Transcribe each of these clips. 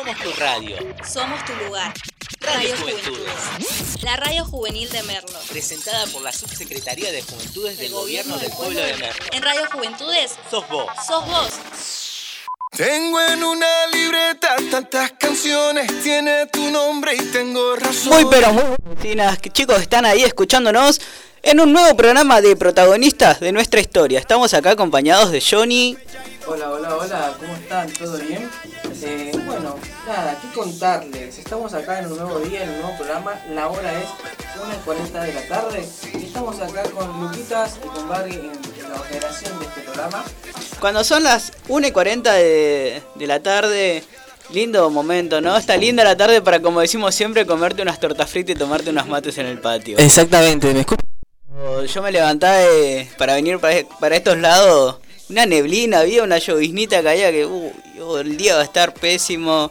Somos tu radio. Somos tu lugar. Radio Radio Juventudes. Juventudes. La radio juvenil de Merlo. Presentada por la Subsecretaría de Juventudes del Gobierno del Pueblo de Merlo. En Radio Juventudes, Sos vos. sos vos. Tengo en una libreta tantas canciones, tiene tu nombre y tengo razón. Muy pero muy buenas, que chicos están ahí escuchándonos en un nuevo programa de protagonistas de nuestra historia. Estamos acá acompañados de Johnny. Hola, hola, hola, ¿cómo están? ¿Todo bien? Eh, nada, ¿qué contarles? Estamos acá en un nuevo día, en un nuevo programa. La hora es 1.40 de la tarde. Y estamos acá con Luquitas y con Barry en, la operación de este programa. Cuando son las 1 y 40 de, de la tarde, lindo momento, ¿no? Está linda la tarde para, como decimos siempre, comerte unas tortas fritas y tomarte unos mates en el patio. Exactamente, ¿me escuchas? Yo me levantaba de- para venir para, para estos lados, una neblina, había una lloviznita caía que uy, oh, el día va a estar pésimo,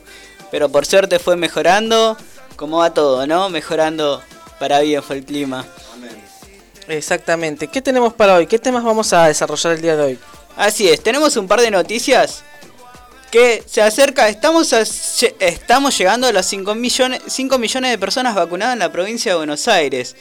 pero por suerte fue mejorando, como va todo, ¿no? Mejorando para bien fue el clima. Exactamente. ¿Qué tenemos para hoy? ¿Qué temas vamos a desarrollar el día de hoy? Así es, tenemos un par de noticias que se acerca, estamos, a- estamos llegando a los 5 millones, 5 millones de personas vacunadas en la provincia de Buenos Aires.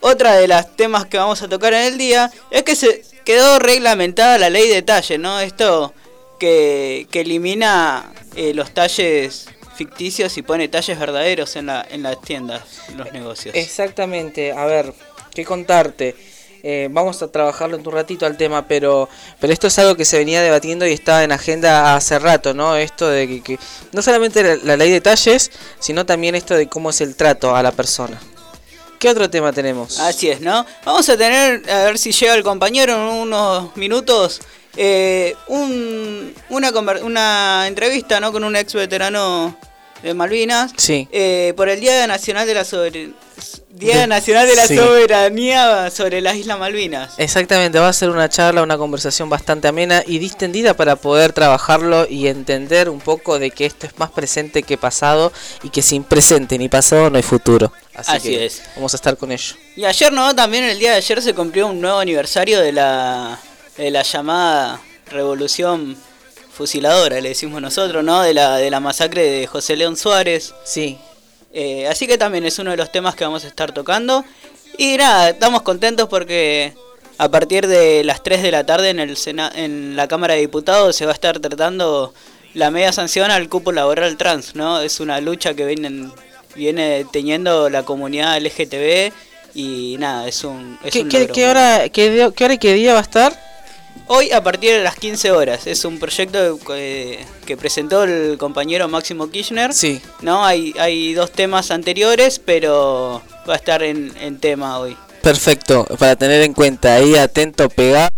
Otra de las temas que vamos a tocar en el día es que se quedó reglamentada la ley de talle, ¿no? Esto que, que elimina eh, los talles ficticios y pone talles verdaderos en, la, en las tiendas, en los negocios. Exactamente, a ver, ¿qué contarte? Eh, vamos a trabajarlo en un ratito al tema, pero, pero esto es algo que se venía debatiendo y estaba en agenda hace rato, ¿no? Esto de que, que no solamente la, la ley de talles, sino también esto de cómo es el trato a la persona. ¿Qué otro tema tenemos? Así es, ¿no? Vamos a tener, a ver si llega el compañero en unos minutos, eh, un- una, una entrevista, ¿no? Con un ex veterano de Malvinas. Sí. eh, por el Día Nacional de la Sober- Día Nacional de la sí. Soberanía sobre las Islas Malvinas. Exactamente, va a ser una charla, una conversación bastante amena y distendida para poder trabajarlo y entender un poco de que esto es más presente que pasado y que sin presente ni pasado no hay futuro. Así, Así que es. vamos a estar con ello. Y ayer, ¿no? También el día de ayer se cumplió un nuevo aniversario de la, de la llamada Revolución Fusiladora, le decimos nosotros, ¿no? De la, de la masacre de José León Suárez. Sí, Eh, así que también es uno de los temas que vamos a estar tocando. Y nada, estamos contentos porque a partir de las 3 de la tarde en, el Sena- en la Cámara de Diputados se va a estar tratando la media sanción al cupo laboral trans, ¿no? Es una lucha que vienen, viene teniendo la comunidad LGTB y nada, es un... Es ¿Qué, un qué- logro. qué hora, qué, qué hora y qué día va a estar? Hoy a partir de las 15 horas. Es un proyecto que presentó el compañero Máximo Kirchner. Sí. No, hay, hay dos temas anteriores, pero va a estar en, en tema hoy. Perfecto, para tener en cuenta, ahí atento, pegado.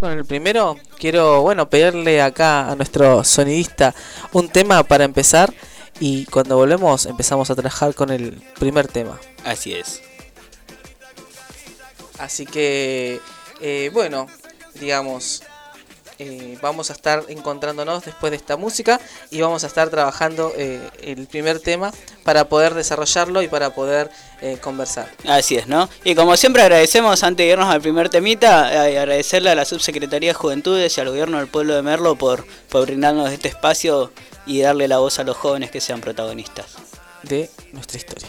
Con el primero, quiero, bueno, pedirle acá a nuestro sonidista un tema para empezar y cuando volvemos empezamos a trabajar con el primer tema. Así es. Así que, eh, bueno, digamos, eh, vamos a estar encontrándonos después de esta música y vamos a estar trabajando eh, el primer tema para poder desarrollarlo y para poder eh, conversar. Así es, ¿no? Y como siempre agradecemos, antes de irnos al primer temita, agradecerle a la Subsecretaría de Juventudes y al Gobierno del Pueblo de Merlo por, por brindarnos este espacio y darle la voz a los jóvenes que sean protagonistas. de nuestra historia.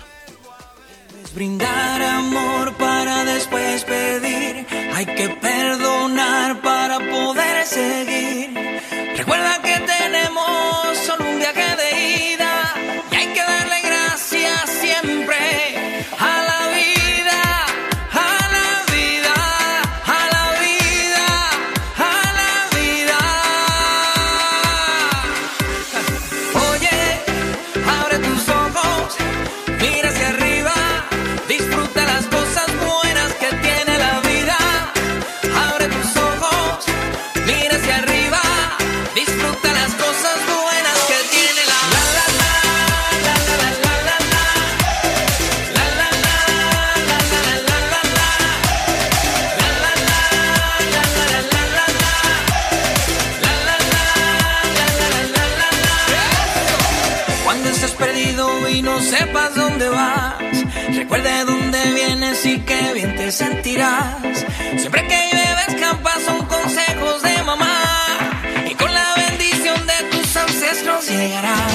Brindar amor para después pedir. Hay que perdonar para poder seguir. Recuerda que tenemos Siempre que bebes campa son consejos de mamá. Y con la bendición de tus ancestros llegarás.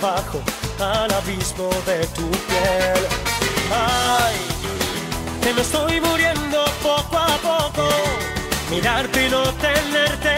abajo al abismo de tu piel. Ay, que me estoy muriendo poco a poco. Mirarte y no tenerte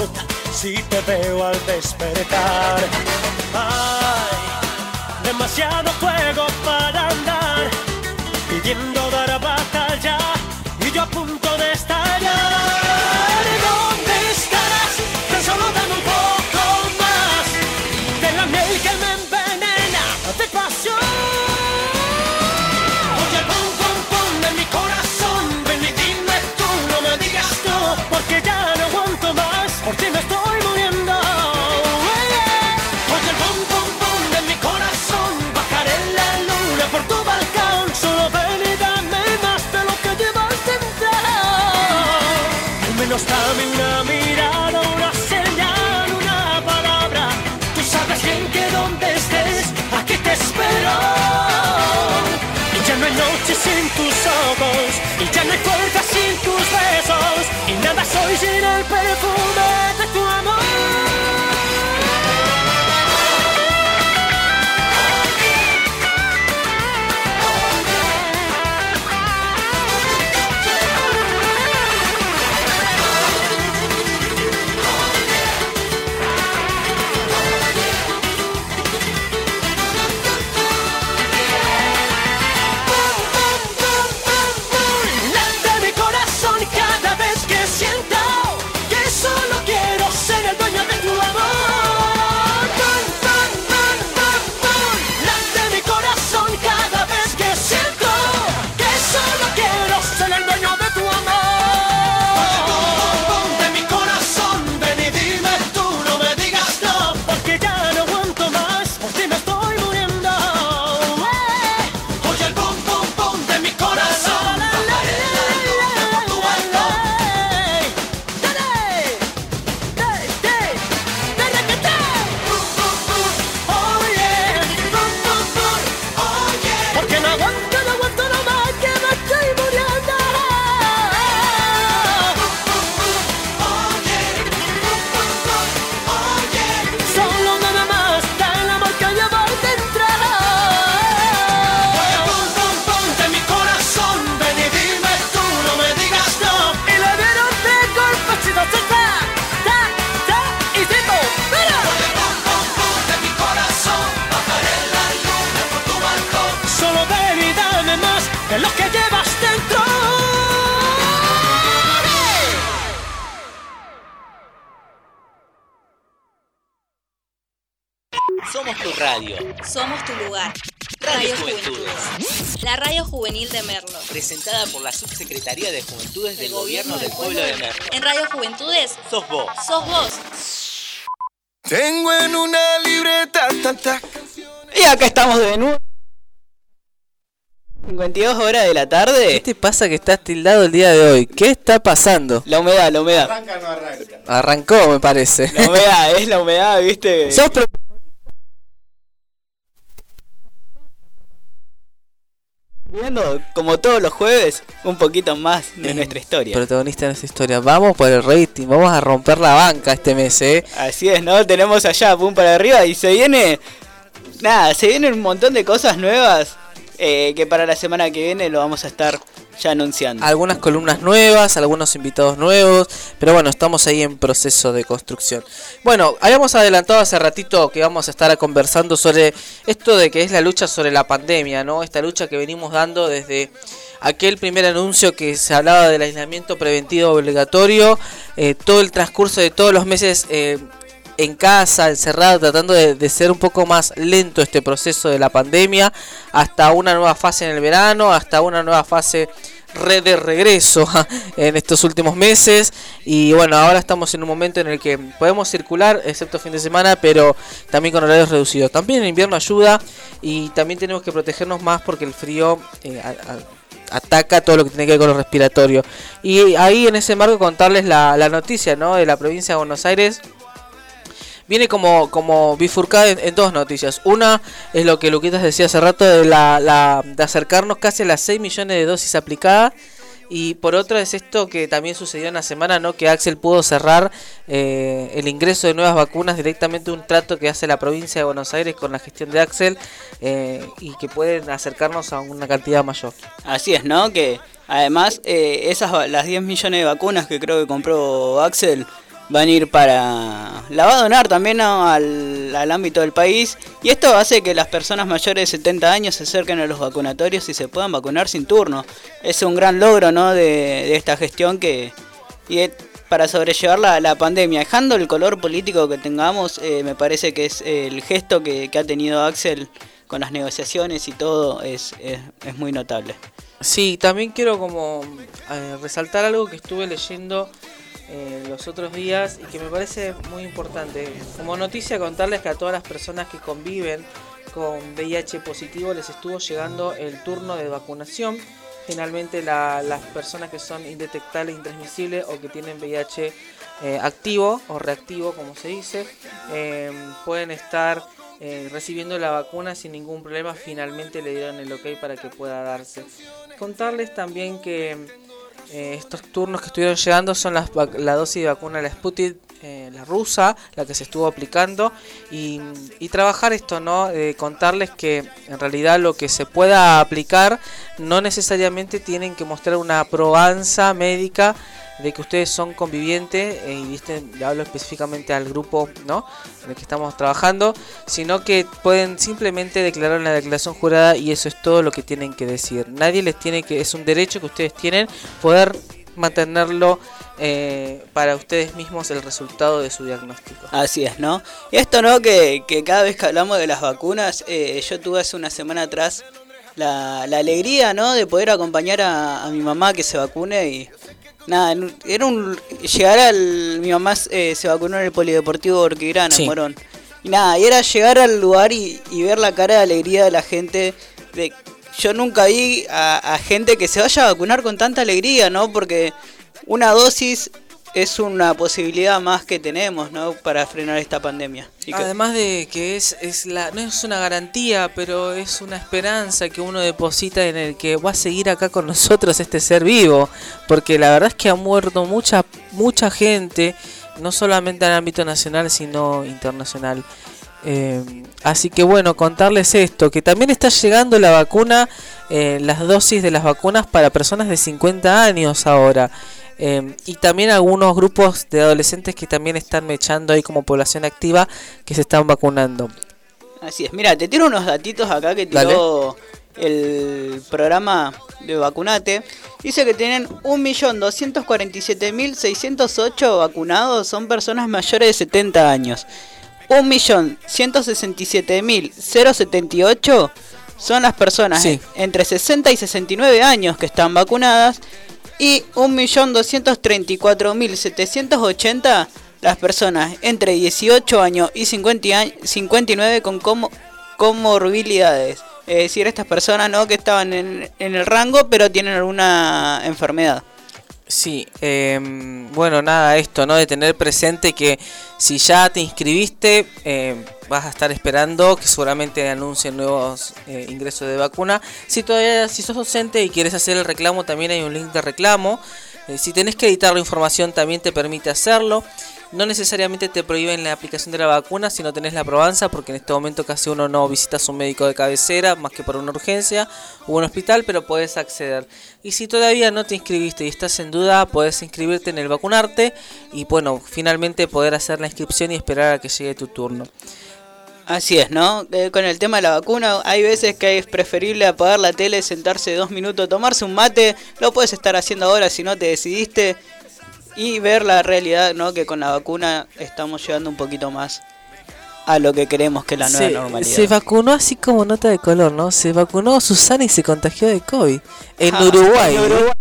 importa si te veo al despertar. Fuerza sin tus besos y nada soy sin el perfume de tu Juventudes del Gobierno del Pueblo de Merlo. En Radio Juventudes Sos vos. sos vos. Tengo en una libreta tantas Y acá estamos de nuevo. 52 horas de la ¿Qué tarde. te pasa que estás tildado el día de hoy? ¿Qué está pasando? La humedad, la humedad. Arrancó, me parece. La humedad, es la humedad, viste. Sos pro- Viendo, como todos los jueves, un poquito más de nuestra historia. protagonista de nuestra historia. Vamos por el rating, vamos a romper la banca este mes, ¿eh? Así es, ¿no? Tenemos allá, pum para arriba, y se viene. Nada, se vienen un montón de cosas nuevas eh, que para la semana que viene lo vamos a estar ya anunciando. Algunas columnas nuevas, algunos invitados nuevos, pero bueno, estamos ahí en proceso de construcción. Bueno, habíamos adelantado hace ratito que vamos a estar conversando sobre esto de que es la lucha sobre la pandemia, ¿no? Esta lucha que venimos dando desde aquel primer anuncio que se hablaba del aislamiento preventivo obligatorio, eh, todo el transcurso de todos los meses eh, en casa, encerrado, tratando de, ser un poco más lento este proceso de la pandemia, hasta una nueva fase en el verano, hasta una nueva fase de regreso en estos últimos meses. Y bueno ahora estamos en un momento en el que podemos circular excepto fin de semana pero también con horarios reducidos. También el invierno ayuda y también tenemos que protegernos más porque el frío eh, ataca todo lo que tiene que ver con lo respiratorio. Y ahí en ese marco contarles la, la noticia ¿no? de la provincia de Buenos Aires viene como, como bifurcada en, dos noticias. Una es lo que Luquitas decía hace rato de, la, la- de acercarnos casi a las 6 millones de dosis aplicadas. Y por otra es esto que también sucedió en la semana, ¿no? Que Axel pudo cerrar eh, el ingreso de nuevas vacunas directamente un trato que hace la provincia de Buenos Aires con la gestión de Axel eh, y que pueden acercarnos a una cantidad mayor. Así es, ¿no? Que además eh, esas las 10 millones de vacunas que creo que compró Axel van a ir para... La va a donar también al, al ámbito del país y esto hace que las personas mayores de 70 años se acerquen a los vacunatorios y se puedan vacunar sin turno. Es un gran logro, ¿no? De, de esta gestión que... Y para sobrellevar la, la pandemia, dejando el color político que tengamos, eh, me parece que es el gesto que, que ha tenido Axel con las negociaciones y todo es, es, es muy notable. Sí, también quiero como eh, resaltar algo que estuve leyendo eh, los otros días y que me parece muy importante. Como noticia contarles que a todas las personas que conviven con VIH positivo les estuvo llegando el turno de vacunación. Finalmente la- las personas que son indetectables, intransmisibles o que tienen VIH eh, activo o reactivo, como se dice, eh, pueden estar recibiendo la vacuna sin ningún problema, finalmente le dieron el ok para que pueda darse. Contarles también que eh, estos turnos que estuvieron llegando son las, la dosis de vacuna, la Sputnik, eh, la rusa, la que se estuvo aplicando, y, trabajar esto, ¿no? Eh, contarles que en realidad lo que se pueda aplicar no necesariamente tienen que mostrar una probanza médica de que ustedes son convivientes, eh, y viste, le hablo específicamente al grupo ¿no? en el que estamos trabajando, sino que pueden simplemente declarar una declaración jurada y eso es todo lo que tienen que decir. Nadie les tiene que, es un derecho que ustedes tienen poder mantenerlo eh, para ustedes mismos el resultado de su diagnóstico. Así es, ¿no? Y esto, ¿no? Que, que cada vez que hablamos de las vacunas, eh, yo tuve hace una semana atrás la, la alegría, ¿no? De poder acompañar a, a mi mamá que se vacune y nada, era un llegar al mi mamá eh, se vacunó en el polideportivo Orquegrana, Sí. en Morón. Y nada, y era llegar al lugar y, y ver la cara de alegría de la gente de yo nunca vi a, gente que se vaya a vacunar con tanta alegría, ¿no? Porque una dosis es una posibilidad más que tenemos, ¿no? Para frenar esta pandemia. Y Además de que es, es la, no es una garantía, pero es una esperanza que uno deposita en el que va a seguir acá con nosotros este ser vivo. Porque la verdad es que ha muerto mucha, mucha gente, no solamente en el ámbito nacional, sino internacional. Eh, así que bueno, contarles esto, que también está llegando la vacuna, eh, las dosis de las vacunas para personas de 50 años ahora. Eh, y también algunos grupos de adolescentes que también están mechando ahí como población activa que se están vacunando. Así es, mira, te tiro unos datitos acá que tiró el programa de Vacunate. Dice que tienen 1.247.608 vacunados, son personas mayores de 70 años. 1.167.078 son las personas Sí. entre 60 y 69 años que están vacunadas. Y 1.234.780 las personas entre 18 años y 50 años- 59 con como- comorbilidades. Es decir, estas personas no que estaban en, en el rango pero tienen alguna enfermedad. Sí, em, bueno, nada, esto, ¿no? De tener presente que si ya te inscribiste, em, vas a estar esperando que seguramente anuncien nuevos eh, ingresos de vacuna. Si todavía, si sos docente y quieres hacer el reclamo, también hay un link de reclamo. Eh, si tenés que editar la información, también te permite hacerlo. No necesariamente te prohíben la aplicación de la vacuna si no tenés la probanza, porque en este momento casi uno no visita a su médico de cabecera, más que por una urgencia o un hospital, pero podés acceder. Y si todavía no te inscribiste y estás en duda, podés inscribirte en el vacunarte y bueno, finalmente poder hacer la inscripción y esperar a que llegue tu turno. Así es, ¿no? Eh, con el tema de la vacuna, hay veces que es preferible apagar la tele, sentarse dos minutos, tomarse un mate, lo puedes estar haciendo ahora si no te decidiste, y ver la realidad, ¿no? Que con la vacuna estamos llegando un poquito más a lo que queremos que es la nueva se, normalidad. se vacunó así como nota de color, ¿no? Se vacunó Susana y se contagió de COVID. En Ah, Uruguay. en Uruguay.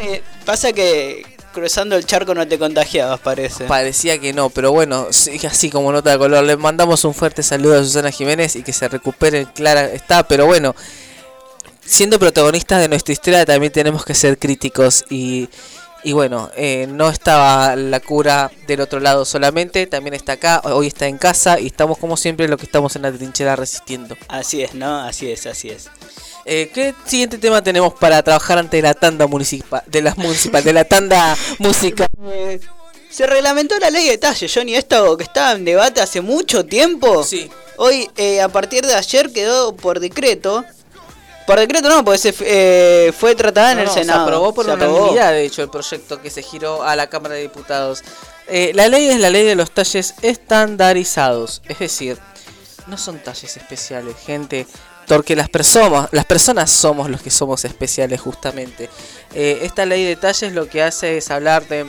Eh, pasa que cruzando el charco no te contagiabas, parece. Parecía que no, pero bueno, sí, así como nota de color. Le mandamos un fuerte saludo a Susana Jiménez y que se recupere, clara está, pero bueno, siendo protagonistas de nuestra historia también tenemos que ser críticos y, y bueno, eh, no estaba la cura del otro lado solamente, también está acá, hoy está en casa y estamos como siempre lo que estamos en la trinchera resistiendo. Así es, ¿no? Así es, así es. Eh, ¿Qué siguiente tema tenemos para trabajar ante la tanda municipal, de las municipal, de la tanda musical? Eh, se reglamentó la ley de talle, Johnny, esto que estaba en debate hace mucho tiempo. Sí. Hoy, eh, a partir de ayer, quedó por decreto. Por decreto no, porque se eh, fue tratada en el no, Senado. Se aprobó por Se aprobó. unanimidad, de hecho, el proyecto que se giró a la Cámara de Diputados. Eh, la ley es la ley de los talles estandarizados, es decir, no son talles especiales, gente, porque las personas, las personas somos los que somos especiales justamente. Eh, esta ley de talles lo que hace es hablar de,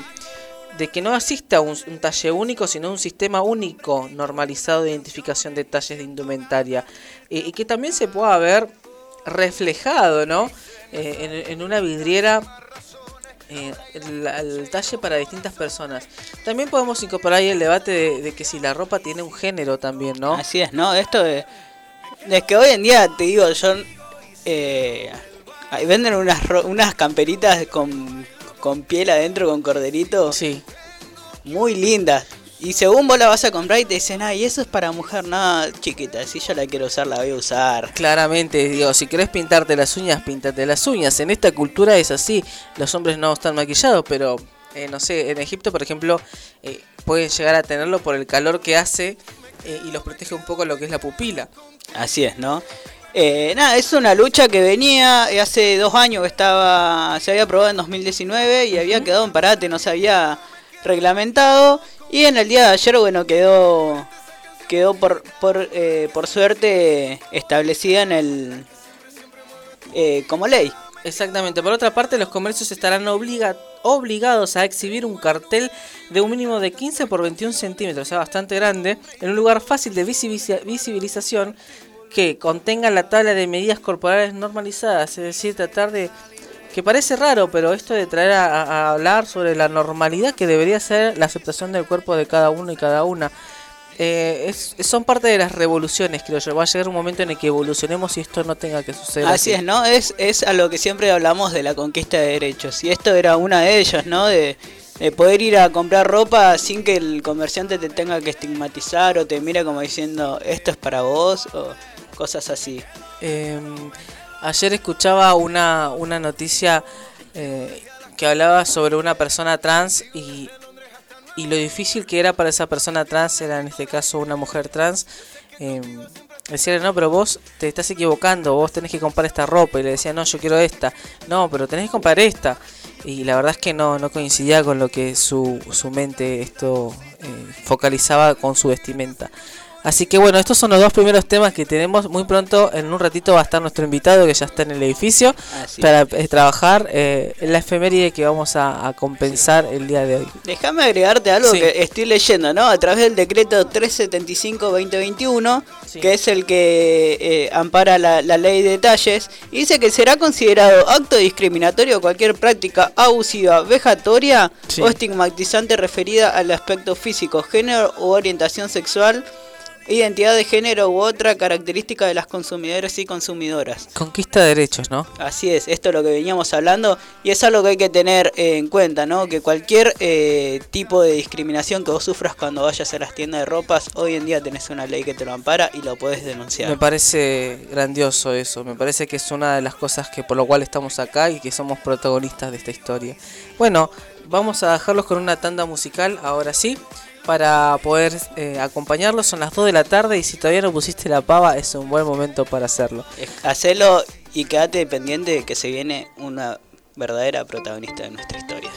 de que no exista un, un talle único, sino un sistema único normalizado de identificación de talles de indumentaria y, y que también se pueda ver reflejado, ¿no? Eh, en, en una vidriera eh, el, el talle para distintas personas. También podemos incorporar ahí el debate de, de que si la ropa tiene un género también, ¿no? Así es, ¿no? Esto de, es que hoy en día, te digo, yo... Eh, venden unas, unas camperitas con, con piel adentro, con corderito. Sí. Muy lindas. Y según vos la vas a comprar y te dicen, ay, eso es para mujer, no, chiquita, si yo la quiero usar, la voy a usar. Claramente, digo, si querés pintarte las uñas, píntate las uñas. En esta cultura es así, los hombres no están maquillados, pero eh, no sé, en Egipto, por ejemplo, eh, pueden llegar a tenerlo por el calor que hace eh, y los protege un poco lo que es la pupila. Así es, ¿no? Eh, nada, es una lucha que venía eh, hace dos años que estaba, se había aprobado en 2019 y había quedado en parate, no se había reglamentado y en el día de ayer, bueno, quedó quedó por por, eh, por suerte establecida en el eh, como ley. Exactamente. Por otra parte, los comercios estarán obliga- obligados a exhibir un cartel de un mínimo de 15 por 21 centímetros, o sea, bastante grande, en un lugar fácil de visibiliza- visibilización que contenga la tabla de medidas corporales normalizadas. Es decir, tratar de... Que parece raro, pero esto de traer a, hablar sobre la normalidad que debería ser la aceptación del cuerpo de cada uno y cada una. Eh, es- son parte de las revoluciones, creo yo. Va a llegar un momento en el que evolucionemos y esto no tenga que suceder. Así es, ¿no? Es, es a lo que siempre hablamos de la conquista de derechos. Y esto era una de ellas, ¿no? De, de poder ir a comprar ropa sin que el comerciante te tenga que estigmatizar o te mira como diciendo, esto es para vos o cosas así. Eh, ayer escuchaba una, una noticia eh, que hablaba sobre una persona trans y, y lo difícil que era para esa persona trans, era en este caso una mujer trans, eh, decirle, no, pero vos te estás equivocando, vos tenés que comprar esta ropa. Y le decía, no, yo quiero esta. No, pero tenés que comprar esta. Y la verdad es que no, no coincidía con lo que su, su mente esto eh, focalizaba con su vestimenta. Así que bueno, estos son los dos primeros temas que tenemos. Muy pronto, en un ratito, va a estar nuestro invitado que ya está en el edificio Así para eh, trabajar eh, en la efeméride que vamos a, a compensar el día de hoy. Déjame agregarte algo Sí. que estoy leyendo, ¿no? A través del decreto 375-2021, Sí. que es el que eh, ampara la, la ley de detalles, dice que será considerado acto discriminatorio cualquier práctica abusiva, vejatoria Sí. o estigmatizante referida al aspecto físico, género u orientación sexual, identidad de género u otra característica de las consumidoras y consumidoras. Conquista de derechos, ¿no? Así es, esto es lo que veníamos hablando y es algo que hay que tener eh, en cuenta, ¿no? Que cualquier eh, tipo de discriminación que vos sufras cuando vayas a las tiendas de ropas, hoy en día tenés una ley que te lo ampara y lo podés denunciar. Me parece grandioso eso, me parece que es una de las cosas que por lo cual estamos acá y que somos protagonistas de esta historia. Bueno, vamos a dejarlos con una tanda musical, ahora sí, para poder eh, acompañarlos. Son las 2 de la tarde y si todavía no pusiste la pava es un buen momento para hacerlo. Hacelo y quédate pendiente de que se viene una verdadera protagonista de nuestra historia.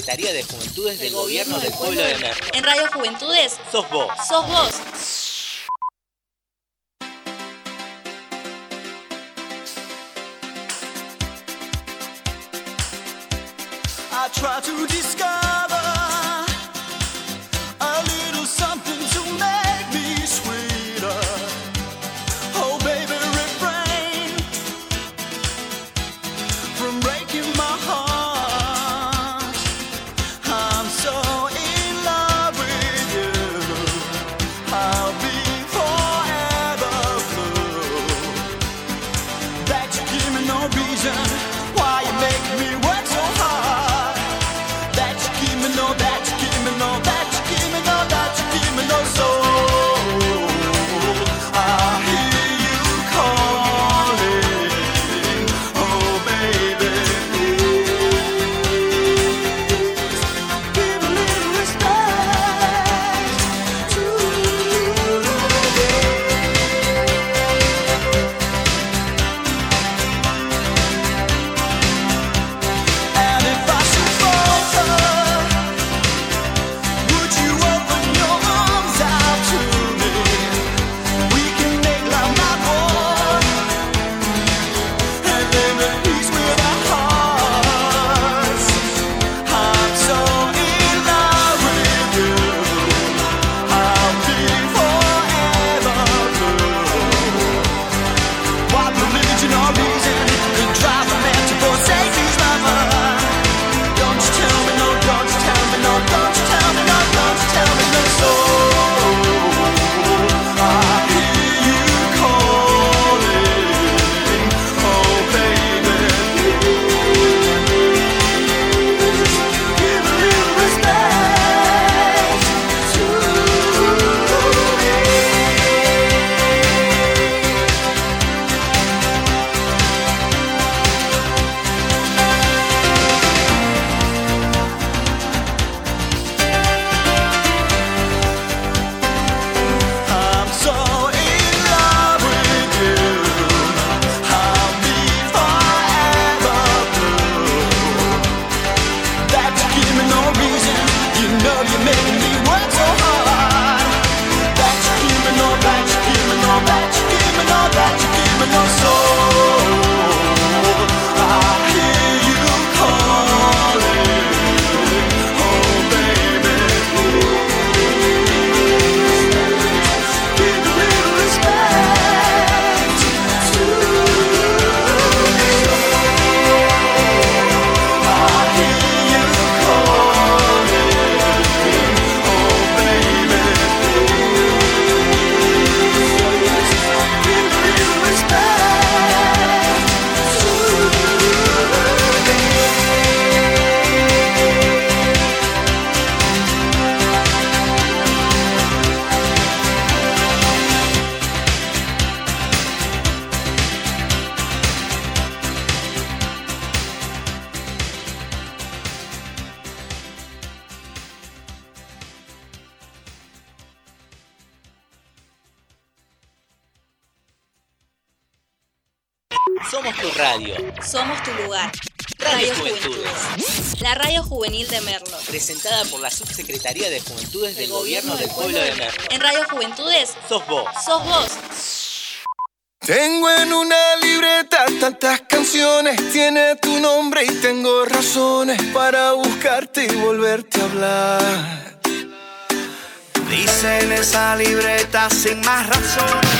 Secretaría de Juventudes del Gobierno del Pueblo de México. En Radio Juventudes. Sos vos. Sos vos. Somos tu lugar. Radio Juventudes. La radio juvenil de Merlo. Presentada por la Subsecretaría de Juventudes del Gobierno, del Pueblo de Merlo. En Radio Juventudes. Sos vos. Sos vos. Tengo en una libreta tantas canciones, tiene tu nombre y tengo razones para buscarte y volverte a hablar. Dice en esa libreta sin más razones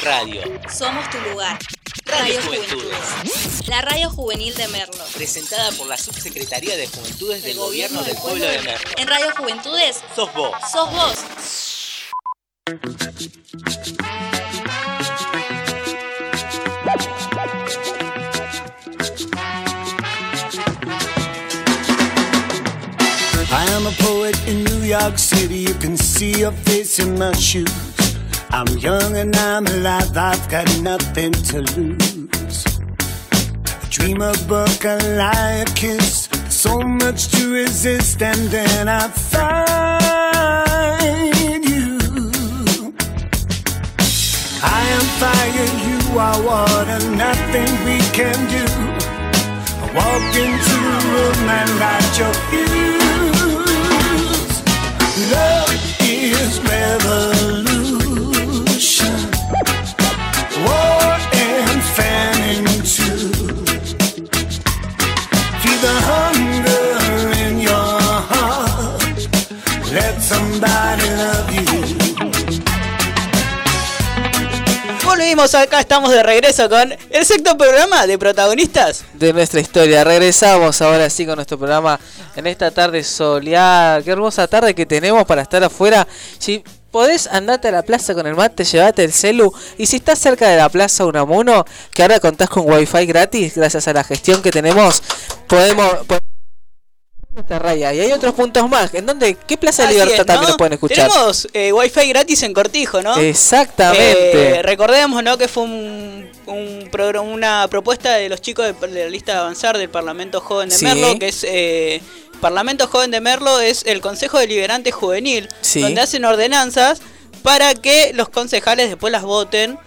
radio. Somos tu lugar. Radio Radio Juventudes. Juventudes. La radio juvenil de Merlo. Presentada por la Subsecretaría de Juventudes del Gobierno del Pueblo de Merlo. En Radio Juventudes, Sos vos. sos vos. I am a poet in New York City. You can see a face in my shoes. I'm young and I'm alive. I've got nothing to lose. I dream a book, a lie, a kiss. So much to resist, and then I find you. I am fire, you are water. Nothing we can do. I walk into the room and light your fuse. Love is revolution. Volvimos acá, estamos de regreso con el sexto programa de protagonistas. de nuestra historia. Regresamos ahora sí con nuestro programa en esta tarde soleada. Qué hermosa tarde que tenemos para estar afuera. Si podés andate a la plaza con el mate, llevate el celu. Y si estás cerca de la plaza Unamuno, que ahora contás con wifi gratis, gracias a la gestión que tenemos, podemos... raya. Y hay otros puntos más. ¿En donde ¿Qué Plaza de Libertad es, ¿no? también lo pueden escuchar? Tenemos eh, wifi gratis en Cortijo, ¿no? Exactamente. Eh, recordemos ¿no? que fue un, un programa, una propuesta de los chicos de, de la lista de avanzar del Parlamento Joven de Sí. Merlo, que es eh, Parlamento Joven de Merlo es el Consejo Deliberante Juvenil, Sí. donde hacen ordenanzas para que los concejales después las voten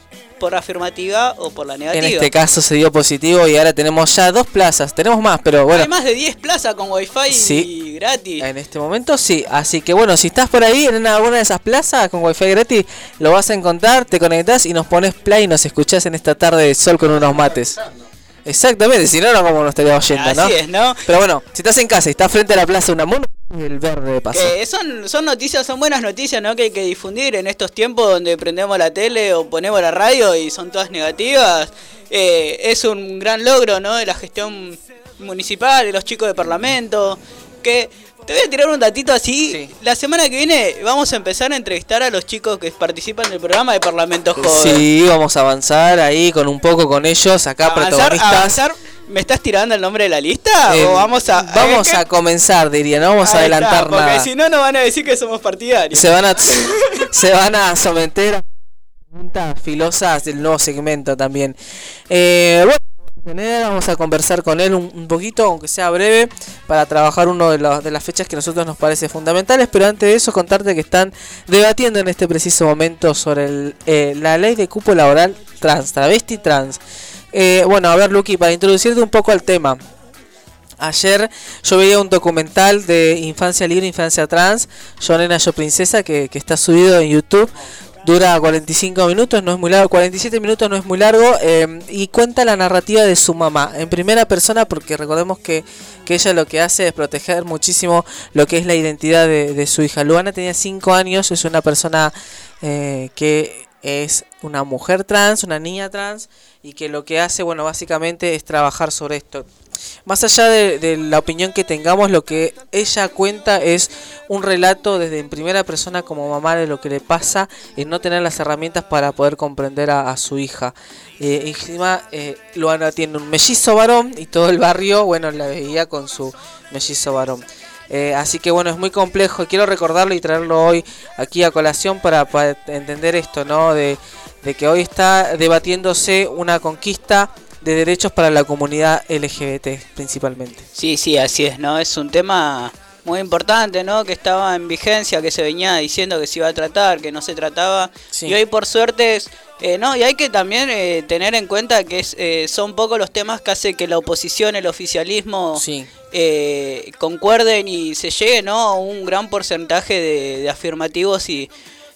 por afirmativa o por la negativa. En este caso se dio positivo y ahora tenemos ya dos plazas. Tenemos más, pero bueno. Hay más de 10 plazas con wifi Sí. y gratis. En este momento sí, así que bueno, si estás por ahí en alguna de esas plazas con wifi gratis, lo vas a encontrar, te conectás y nos pones play y nos escuchás en esta tarde de sol con unos mates. Exactamente, si no, no como nos estaría oyendo, ¿no? Así es, ¿no? Pero bueno, si estás en casa y estás frente a la plaza una mono, el verde. Que son, son noticias, son buenas noticias, ¿no? Que hay que difundir en estos tiempos donde prendemos la tele o ponemos la radio y son todas negativas. Eh, es un gran logro, ¿no? De la gestión municipal, de los chicos de parlamento. Que te voy a tirar un datito así. Sí. La semana que viene vamos a empezar a entrevistar a los chicos que participan del programa de Parlamento Joven. Sí, vamos a avanzar ahí con un poco con ellos, acá Avanzar, protagonistas. avanzar. ¿Me estás tirando el nombre de la lista? Eh, ¿O vamos a.? vamos a comenzar, diría, no vamos a está, adelantar porque nada. si no, nos van a decir que somos partidarios. Se van a se van a someter a preguntas filosas del nuevo segmento también. Eh, bueno, vamos a conversar con él un, poquito, aunque sea breve, para trabajar una de, de las fechas que a nosotros nos parece fundamentales. Pero antes de eso, contarte que están debatiendo en este preciso momento sobre el, eh, la ley de cupo laboral trans, travesti trans. Eh, bueno, a ver, Luqui, para introducirte un poco al tema. Ayer yo veía un documental de Infancia Libre, Infancia Trans, Yo Nena, Yo Princesa, que está subido en YouTube. Dura 45 minutos, no es muy largo, 47 minutos no es muy largo, eh, y cuenta la narrativa de su mamá, en primera persona, porque recordemos que, que ella lo que hace es proteger muchísimo lo que es la identidad de, de su hija. Luana tenía 5 años, es una persona eh, que es una mujer trans, una niña trans, y que lo que hace, bueno, básicamente es trabajar sobre esto. Más allá de, de la opinión que tengamos, lo que ella cuenta es un relato desde en primera persona como mamá de lo que le pasa en no tener las herramientas para poder comprender a, su hija. Eh, encima, eh, Luana tiene un mellizo varón y todo el barrio, bueno, la veía con su mellizo varón. Eh, así que bueno, es muy complejo. Quiero recordarlo y traerlo hoy aquí a colación para, entender esto, ¿no? De que hoy está debatiéndose una conquista de derechos para la comunidad LGBT principalmente. Sí, sí, así es, ¿no? Es un tema muy importante, ¿no? Que estaba en vigencia, que se venía diciendo que se iba a tratar, que no se trataba. Sí. Y hoy por suerte es... eh, no, y hay que también eh, tener en cuenta que es, eh, son pocos los temas que hace que la oposición, el oficialismo, Sí. eh, concuerden y se llegue, ¿no? A un gran porcentaje de, de afirmativos y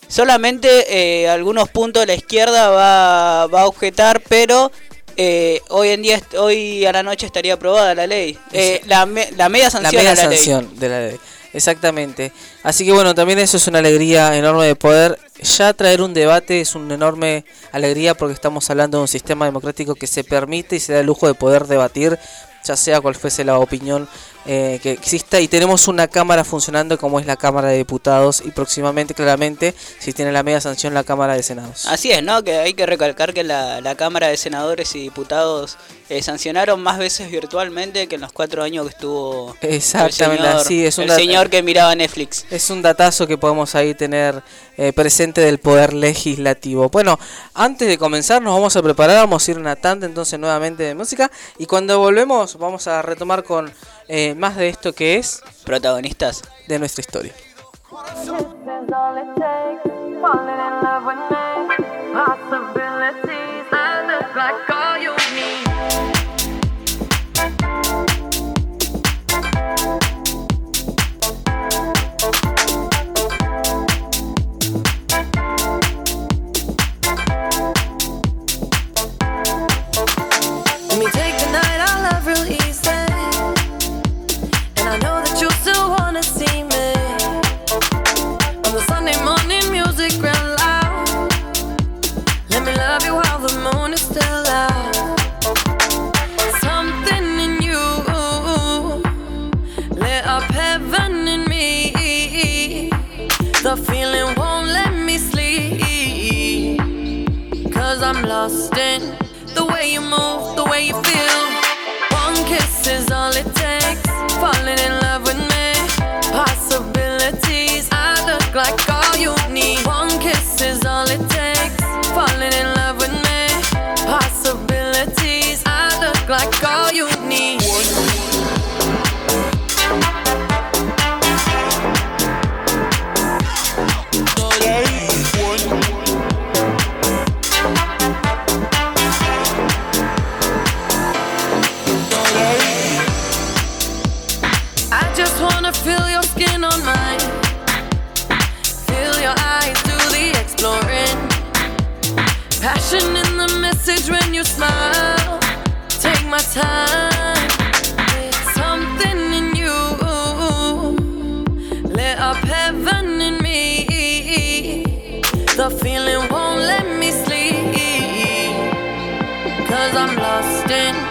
solamente eh, algunos puntos de la izquierda va, va a objetar, pero eh, hoy en día, hoy a la noche estaría aprobada la ley. Eh, la, me- la media La sanción media a la ley. sanción de la ley. Exactamente. Así que bueno, también eso es una alegría enorme de poder. Ya traer un debate es una enorme alegría porque estamos hablando de un sistema democrático que se permite y se da el lujo de poder debatir, ya sea cual fuese la opinión eh, que exista. Y tenemos una Cámara funcionando como es la Cámara de Diputados y próximamente, claramente, si tiene la media sanción, la Cámara de Senados. Así es, ¿no? Que hay que recalcar que la, la Cámara de Senadores y Diputados eh, sancionaron más veces virtualmente que en los cuatro años que estuvo Exactamente, el señor, así es un el señor que miraba Netflix. Es un datazo que podemos ahí tener eh, presente del poder legislativo. Bueno, antes de comenzar nos vamos a preparar, vamos a ir una tanda entonces nuevamente de música y cuando volvemos vamos a retomar con eh, más de esto que es Protagonistas. de nuestra historia. The way you move, the way you feel. Passion in the message when you smile. Take my time. Something in you lit up heaven in me. The feeling won't let me sleep. Cause I'm lost in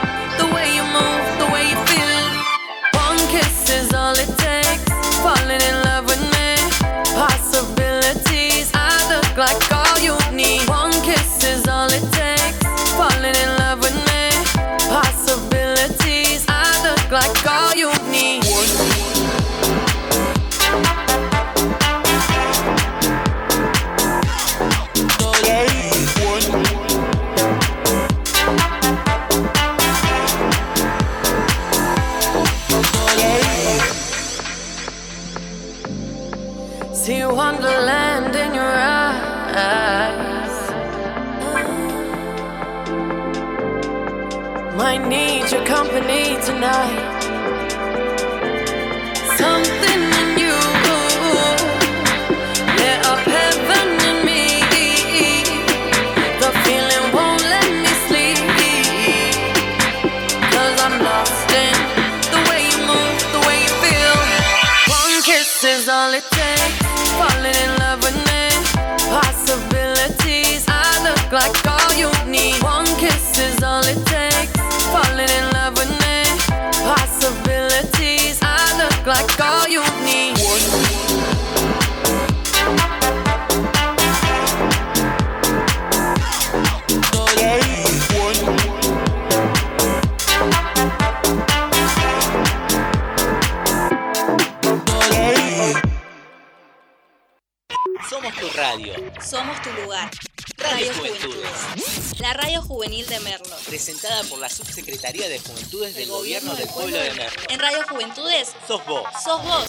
night Presentada por la Subsecretaría de Juventudes del Gobierno del Pueblo de Merlo. En Radio Juventudes, Sos vos. sos vos.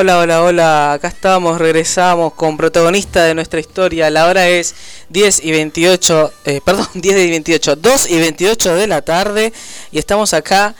Hola, hola, hola, acá estamos, regresamos con protagonista de nuestra historia. La hora es 10 y 28, eh, perdón, 10 y 28, 2 y 28 de la tarde y estamos acá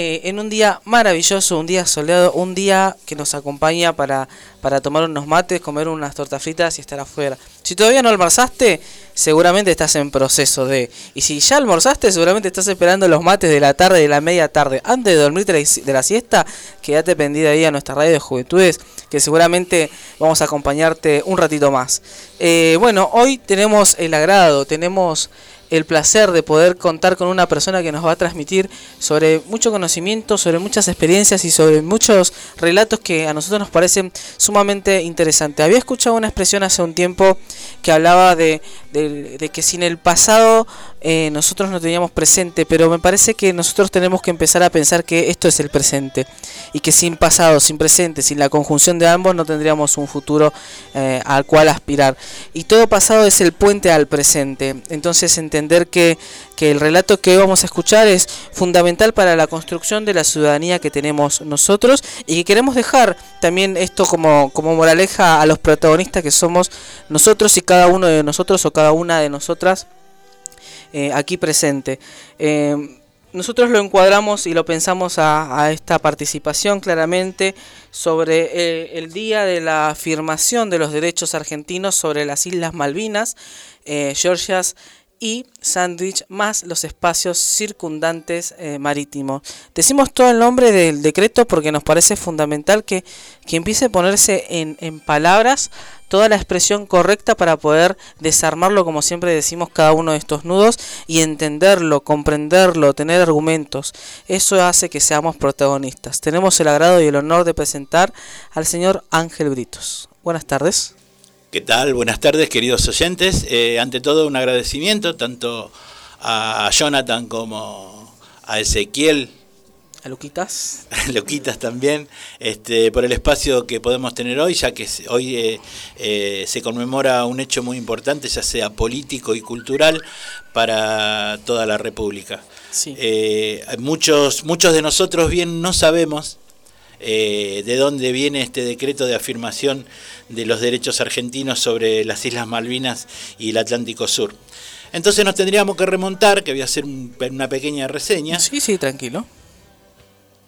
eh, en un día maravilloso, un día soleado, un día que nos acompaña para, para tomar unos mates, comer unas tortas fritas y estar afuera. Si todavía no almorzaste, seguramente estás en proceso de. Y si ya almorzaste, seguramente estás esperando los mates de la tarde, de la media tarde. Antes de dormirte de la- siesta, quédate pendida ahí a nuestra radio de juventudes, que seguramente vamos a acompañarte un ratito más. Eh, bueno, hoy tenemos el agrado, tenemos el placer de poder contar con una persona que nos va a transmitir sobre mucho conocimiento, sobre muchas experiencias y sobre muchos relatos que a nosotros nos parecen sumamente interesantes. Había escuchado una expresión hace un tiempo que hablaba de, de- de que sin el pasado eh, nosotros no teníamos presente, pero me parece que nosotros tenemos que empezar a pensar que esto es el presente y que sin pasado, sin presente, sin la conjunción de ambos no tendríamos un futuro eh, al cual aspirar. Y todo pasado es el puente al presente. Entonces entender que que el relato que hoy vamos a escuchar es fundamental para la construcción de la ciudadanía que tenemos nosotros y que queremos dejar también esto como, como moraleja a los protagonistas que somos nosotros y cada uno de nosotros o cada una de nosotras eh, aquí presente. Eh, nosotros lo encuadramos y lo pensamos a, esta participación claramente sobre eh, el día de la afirmación de los derechos argentinos sobre las Islas Malvinas, Georgias y Sandwich, más los espacios circundantes eh, marítimos. Decimos todo el nombre del decreto porque nos parece fundamental que, que empiece a ponerse en, en palabras toda la expresión correcta para poder desarmarlo, como siempre decimos, cada uno de estos nudos y entenderlo, comprenderlo, tener argumentos. Eso hace que seamos protagonistas. Tenemos el agrado y el honor de presentar al señor Ángel Britos. Buenas tardes. ¿Qué tal? Buenas tardes, queridos oyentes. Eh, ante todo, un agradecimiento tanto a Jonathan como a Ezequiel. A Luquitas. A Luquitas también, este, por el espacio que podemos tener hoy, ya que hoy eh, eh, se conmemora un hecho muy importante, ya sea político y cultural, para toda la República. Sí. Muchos, muchos de nosotros bien no sabemos eh, de dónde viene este decreto de afirmación de los derechos argentinos sobre las Islas Malvinas y el Atlántico Sur. Entonces nos tendríamos que remontar, que voy a hacer un- una pequeña reseña, Sí, sí, tranquilo.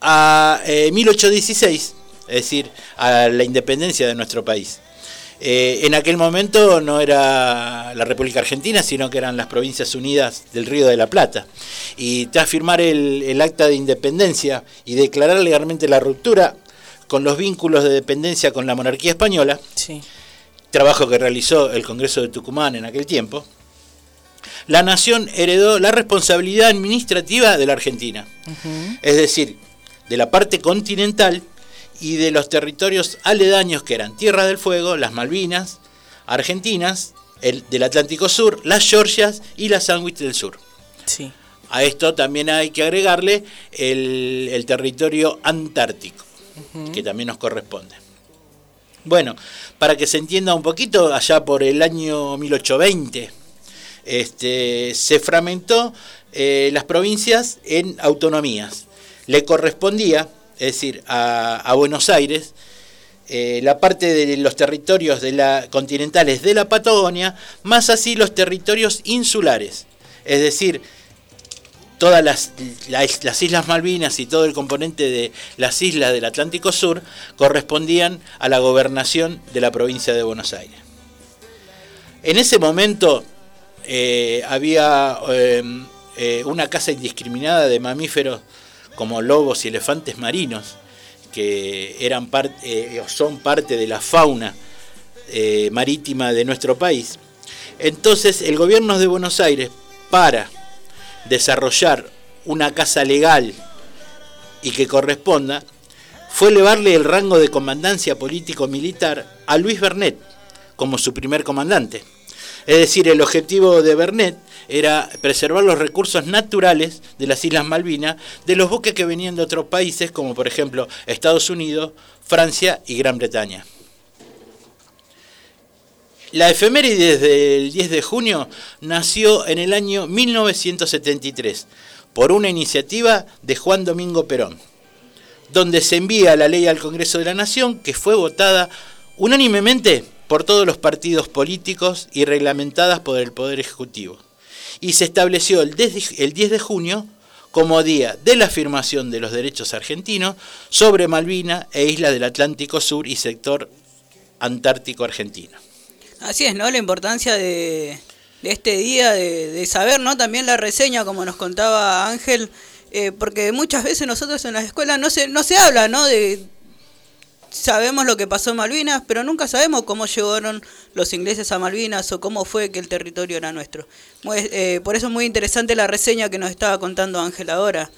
a eh, 1816, es decir, a la independencia de nuestro país. Eh, en aquel momento no era la República Argentina, sino que eran las Provincias Unidas del Río de la Plata. Y tras firmar el, el acta de independencia y declarar legalmente la ruptura con los vínculos de dependencia con la monarquía española, Sí. trabajo que realizó el Congreso de Tucumán en aquel tiempo, la nación heredó la responsabilidad administrativa de la Argentina es decir, de la parte continental y de los territorios aledaños que eran Tierra del Fuego, las Malvinas, Argentinas, el del Atlántico Sur, las Georgias y las Sandwich del Sur. Sí. A esto también hay que agregarle el, el territorio antártico, que también nos corresponde. Bueno, para que se entienda un poquito, allá por el año 1820, este, se fragmentó eh, las provincias en autonomías. Le correspondía, es decir, a, Buenos Aires, eh, la parte de los territorios de la, continentales de la Patagonia, más así los territorios insulares. Es decir, todas las, las, las Islas Malvinas y todo el componente de las islas del Atlántico Sur correspondían a la gobernación de la provincia de Buenos Aires. En ese momento eh, había eh, una caza indiscriminada de mamíferos como lobos y elefantes marinos, que eran par- eh, son parte de la fauna eh, marítima de nuestro país. Entonces el gobierno de Buenos Aires, para desarrollar una casa legal y que corresponda, fue elevarle el rango de comandancia político-militar a Luis Bernet como su primer comandante. Es decir, el objetivo de Bernet era preservar los recursos naturales de las Islas Malvinas de los buques que venían de otros países, como por ejemplo Estados Unidos, Francia y Gran Bretaña. La efeméride del 10 de junio nació en el año 1973 por una iniciativa de Juan Domingo Perón, donde se envía la ley al Congreso de la Nación que fue votada unánimemente por todos los partidos políticos y reglamentadas por el Poder Ejecutivo. Y se estableció el 10 de- el 10 de junio como día de la afirmación de los derechos argentinos sobre Malvina e islas del Atlántico Sur y sector antártico argentino. Así es, ¿no? La importancia de, este día, de, de saber, ¿no? También la reseña, como nos contaba Ángel, eh, porque muchas veces nosotros en las escuelas no se, no se habla, ¿no? De, sabemos lo que pasó en Malvinas, pero nunca sabemos cómo llegaron los ingleses a Malvinas o cómo fue que el territorio era nuestro. Muy- eh, por eso es muy interesante la reseña que nos estaba contando Ángel ahora.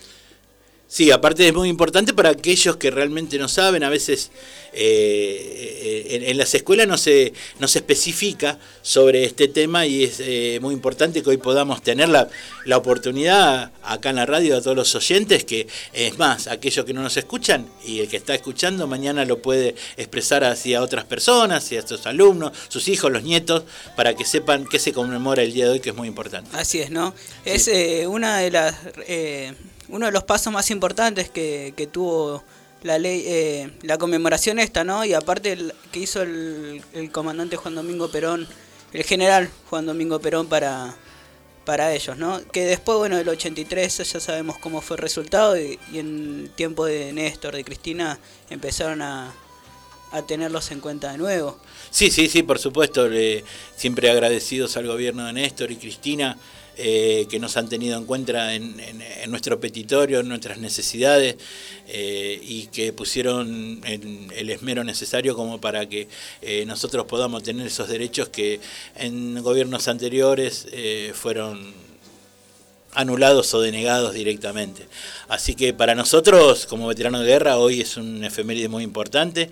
Sí, aparte es muy importante para aquellos que realmente no saben, a veces eh, en, en las escuelas no se, no se especifica sobre este tema y es eh, muy importante que hoy podamos tener la, la oportunidad acá en la radio a todos los oyentes, que es más, aquellos que no nos escuchan y el que está escuchando mañana lo puede expresar hacia otras personas, hacia sus alumnos, sus hijos, los nietos, para que sepan que se conmemora el día de hoy, que es muy importante. Así es, ¿no? Es eh, una de las eh, uno de los pasos más importantes que, tuvo la ley, eh, la conmemoración esta, ¿no? Y aparte que hizo el, el comandante Juan Domingo Perón, el general Juan Domingo Perón para, para ellos, ¿no? Que después, bueno, del 83 ya sabemos cómo fue el resultado y, y en tiempo de Néstor, de Cristina, empezaron a, a tenerlos en cuenta de nuevo. Sí, sí, sí, por supuesto. le- siempre agradecidos al gobierno de Néstor y Cristina eh, que nos han tenido en cuenta en, en- nuestro petitorio, en nuestras necesidades eh, y que pusieron en el esmero necesario como para que eh, nosotros podamos tener esos derechos que en gobiernos anteriores fueron anulados o denegados directamente. Así que para nosotros, como veteranos de guerra, hoy es un efeméride muy importante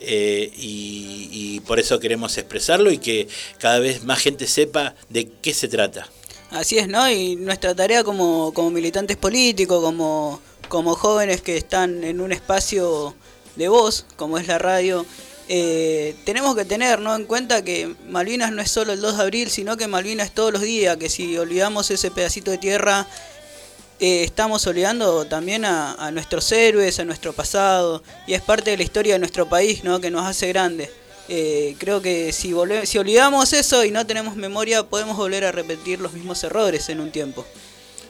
y por eso queremos expresarlo y que cada vez más gente sepa de qué se trata. Así es, ¿no? Y nuestra tarea como, como militantes políticos, como, como jóvenes que están en un espacio de voz, como es la radio, eh, tenemos que tener ¿no? en cuenta que Malvinas no es solo el 2 de abril, sino que Malvinas es todos los días, que si olvidamos ese pedacito de tierra, eh, estamos olvidando también a, a nuestros héroes, a nuestro pasado, y es parte de la historia de nuestro país, ¿no? que nos hace grandes. Eh, creo que si, si olvidamos eso y no tenemos memoria, podemos volver a repetir los mismos errores en un tiempo.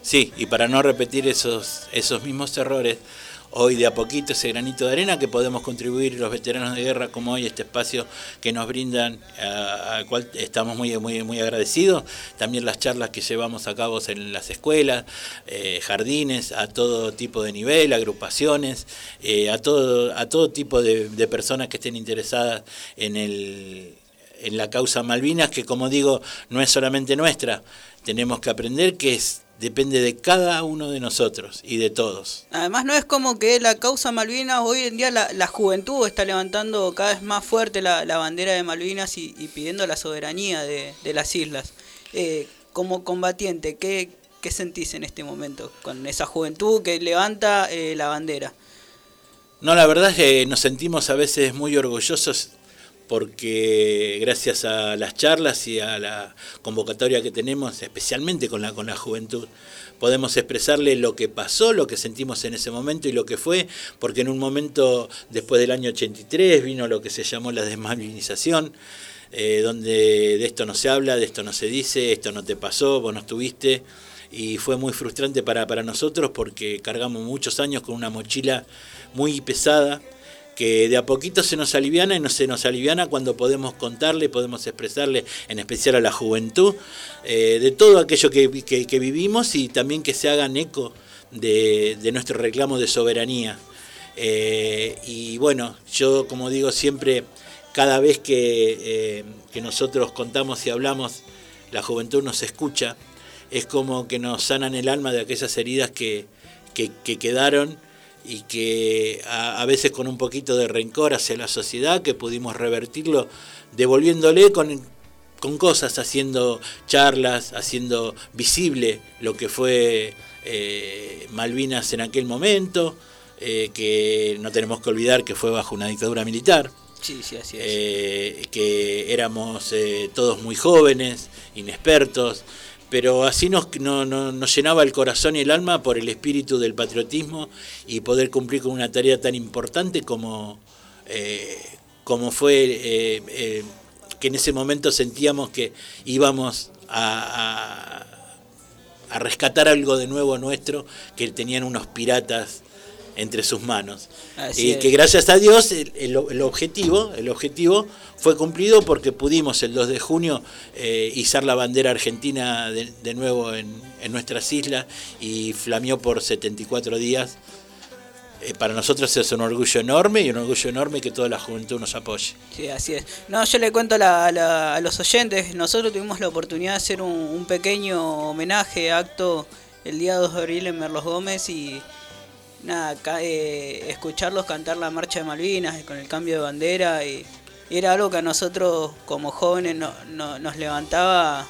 Sí, y para no repetir esos, esos mismos errores, hoy de a poquito ese granito de arena que podemos contribuir los veteranos de guerra como hoy este espacio que nos brindan al cual estamos muy muy muy agradecidos. También las charlas que llevamos a cabo en las escuelas eh, jardines a todo tipo de nivel agrupaciones eh, a todo a todo tipo de, de personas que estén interesadas en el en la causa Malvinas que como digo no es solamente nuestra. Tenemos que aprender que es depende de cada uno de nosotros y de todos Además no es como que la causa Malvinas, hoy en día la, la juventud está levantando cada vez más fuerte la, la bandera de Malvinas y, y pidiendo la soberanía de, de las islas. Eh, como combatiente, ¿qué, ¿qué sentís en este momento con esa juventud que levanta eh, la bandera? No, la verdad es que nos sentimos a veces muy orgullosos porque gracias a las charlas y a la convocatoria que tenemos, especialmente con la, con la juventud, podemos expresarle lo que pasó, lo que sentimos en ese momento y lo que fue, porque en un momento después del año 83 vino lo que se llamó la desmalvinización, eh, donde de esto no se habla, de esto no se dice, esto no te pasó, vos no estuviste, y fue muy frustrante para, para nosotros porque cargamos muchos años con una mochila muy pesada, que de a poquito se nos aliviana y no se nos aliviana cuando podemos contarle, podemos expresarle, en especial a la juventud, eh, de todo aquello que, que- que vivimos y también que se hagan eco de, de nuestro reclamo de soberanía. Eh, y bueno, yo como digo siempre, cada vez que, eh, que nosotros contamos y hablamos, la juventud nos escucha, es como que nos sanan el alma de aquellas heridas que, que quedaron y que a, a veces con un poquito de rencor hacia la sociedad, que pudimos revertirlo devolviéndole con, con cosas, haciendo charlas, haciendo visible lo que fue eh, Malvinas en aquel momento, eh, que no tenemos que olvidar que fue bajo una dictadura militar. Sí, sí, así es. eh, que éramos eh, todos muy jóvenes, inexpertos, pero así nos, no- no- nos llenaba el corazón y el alma por el espíritu del patriotismo y poder cumplir con una tarea tan importante como, eh, como fue eh, eh, que en ese momento sentíamos que íbamos a, a- a rescatar algo de nuevo nuestro que tenían unos piratas entre sus manos. Y es. que gracias a Dios el, el- el objetivo, el objetivo fue cumplido porque pudimos el 2 de junio eh, izar la bandera argentina de, de nuevo en, en nuestras islas y flameó por 74 días. Eh, para nosotros es un orgullo enorme y un orgullo enorme que toda la juventud nos apoye. Sí, así es. No, yo le cuento a, la- la- a los oyentes, nosotros tuvimos la oportunidad de hacer un, un pequeño homenaje, acto, el día 2 de abril en Merlos Gómez y, nada, eh, escucharlos cantar la marcha de Malvinas con el cambio de bandera y, era algo que a nosotros como jóvenes no- no- nos levantaba,